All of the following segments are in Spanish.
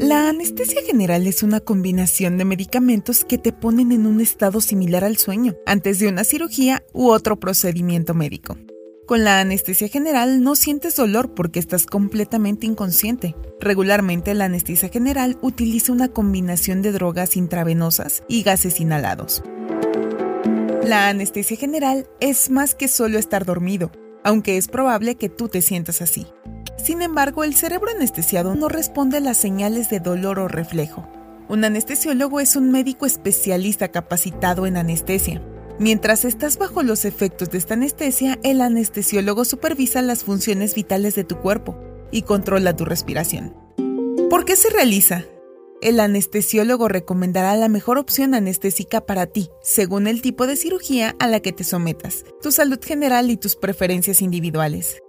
La anestesia general es una combinación de medicamentos que te ponen en un estado similar al sueño antes de una cirugía u otro procedimiento médico. Con la anestesia general no sientes dolor porque estás completamente inconsciente. Regularmente la anestesia general utiliza una combinación de drogas intravenosas y gases inhalados. La anestesia general es más que solo estar dormido, aunque es probable que tú te sientas así. Sin embargo, el cerebro anestesiado no responde a las señales de dolor o reflejo. Un anestesiólogo es un médico especialista capacitado en anestesia. Mientras estás bajo los efectos de esta anestesia, el anestesiólogo supervisa las funciones vitales de tu cuerpo y controla tu respiración. ¿Por qué se realiza? El anestesiólogo recomendará la mejor opción anestésica para ti, según el tipo de cirugía a la que te sometas, tu salud general y tus preferencias individuales.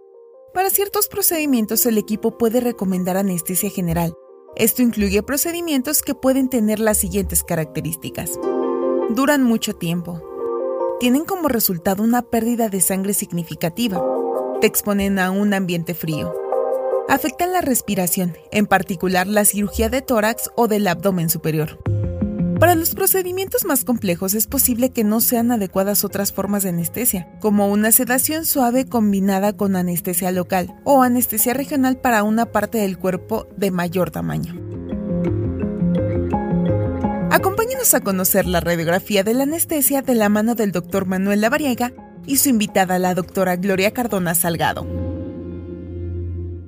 Para ciertos procedimientos el equipo puede recomendar anestesia general. Esto incluye procedimientos que pueden tener las siguientes características. Duran mucho tiempo. Tienen como resultado una pérdida de sangre significativa. Te exponen a un ambiente frío. Afectan la respiración, en particular la cirugía de tórax o del abdomen superior. Para los procedimientos más complejos es posible que no sean adecuadas otras formas de anestesia, como una sedación suave combinada con anestesia local o anestesia regional para una parte del cuerpo de mayor tamaño. Acompáñenos a conocer la radiografía de la anestesia de la mano del doctor Manuel Lavariega y su invitada, la doctora Gloria Cardona Salgado.